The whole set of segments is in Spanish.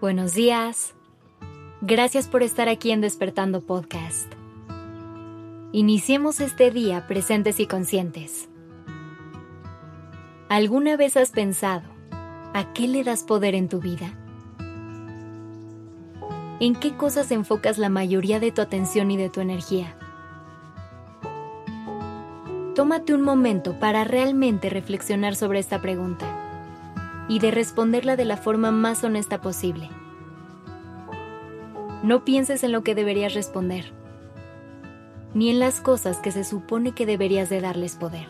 Buenos días. Gracias por estar aquí en Despertando Podcast. Iniciemos este día presentes y conscientes. ¿Alguna vez has pensado a qué le das poder en tu vida? ¿En qué cosas enfocas la mayoría de tu atención y de tu energía? Tómate un momento para realmente reflexionar sobre esta pregunta y de responderla de la forma más honesta posible. No pienses en lo que deberías responder, ni en las cosas que se supone que deberías de darles poder.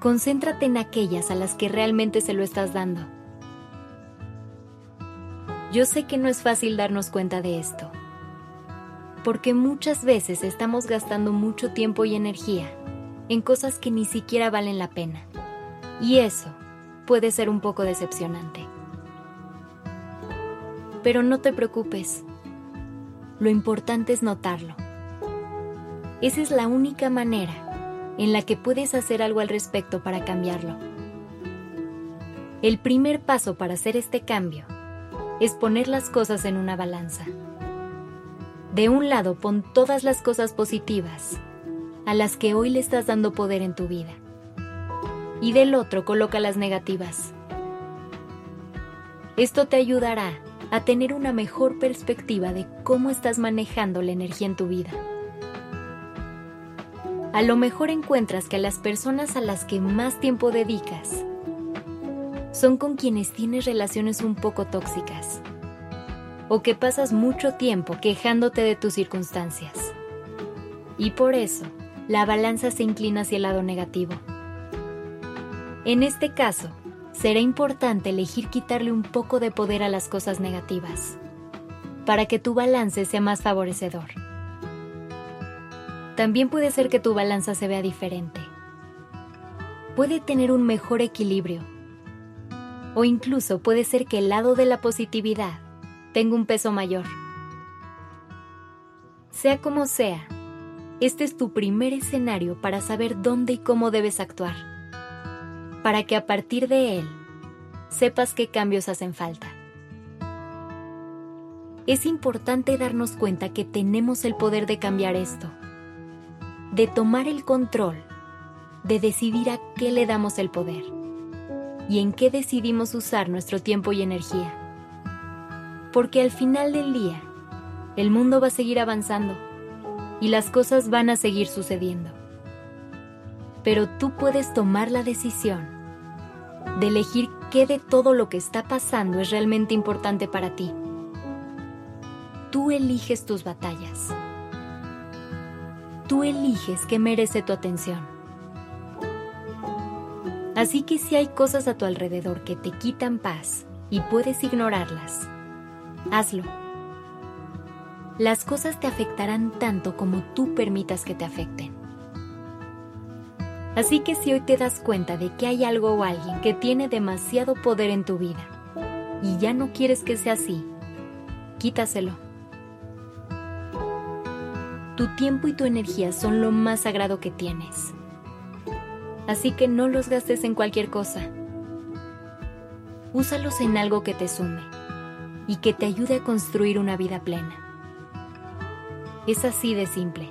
Concéntrate en aquellas a las que realmente se lo estás dando. Yo sé que no es fácil darnos cuenta de esto porque muchas veces estamos gastando mucho tiempo y energía en cosas que ni siquiera valen la pena. Y eso puede ser un poco decepcionante. Pero no te preocupes. Lo importante es notarlo. Esa es la única manera en la que puedes hacer algo al respecto para cambiarlo. El primer paso para hacer este cambio es poner las cosas en una balanza. De un lado pon todas las cosas positivas a las que hoy le estás dando poder en tu vida. Y del otro coloca las negativas. Esto te ayudará a tener una mejor perspectiva de cómo estás manejando la energía en tu vida. A lo mejor encuentras que las personas a las que más tiempo dedicas son con quienes tienes relaciones un poco tóxicas o que pasas mucho tiempo quejándote de tus circunstancias. Y por eso, la balanza se inclina hacia el lado negativo. En este caso, será importante elegir quitarle un poco de poder a las cosas negativas, para que tu balance sea más favorecedor. También puede ser que tu balanza se vea diferente. Puede tener un mejor equilibrio. O incluso puede ser que el lado de la positividad tengo un peso mayor. Sea como sea, este es tu primer escenario para saber dónde y cómo debes actuar, para que a partir de él sepas qué cambios hacen falta. Es importante darnos cuenta que tenemos el poder de cambiar esto, de tomar el control, de decidir a qué le damos el poder y en qué decidimos usar nuestro tiempo y energía porque al final del día, el mundo va a seguir avanzando y las cosas van a seguir sucediendo. Pero tú puedes tomar la decisión de elegir qué de todo lo que está pasando es realmente importante para ti. Tú eliges tus batallas. Tú eliges qué merece tu atención. Así que si hay cosas a tu alrededor que te quitan paz y puedes ignorarlas, hazlo. Las cosas te afectarán tanto como tú permitas que te afecten. Así que si hoy te das cuenta de que hay algo o alguien que tiene demasiado poder en tu vida y ya no quieres que sea así, quítaselo. Tu tiempo y tu energía son lo más sagrado que tienes. Así que no los gastes en cualquier cosa. Úsalos en algo que te sume y que te ayude a construir una vida plena. Es así de simple.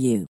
you.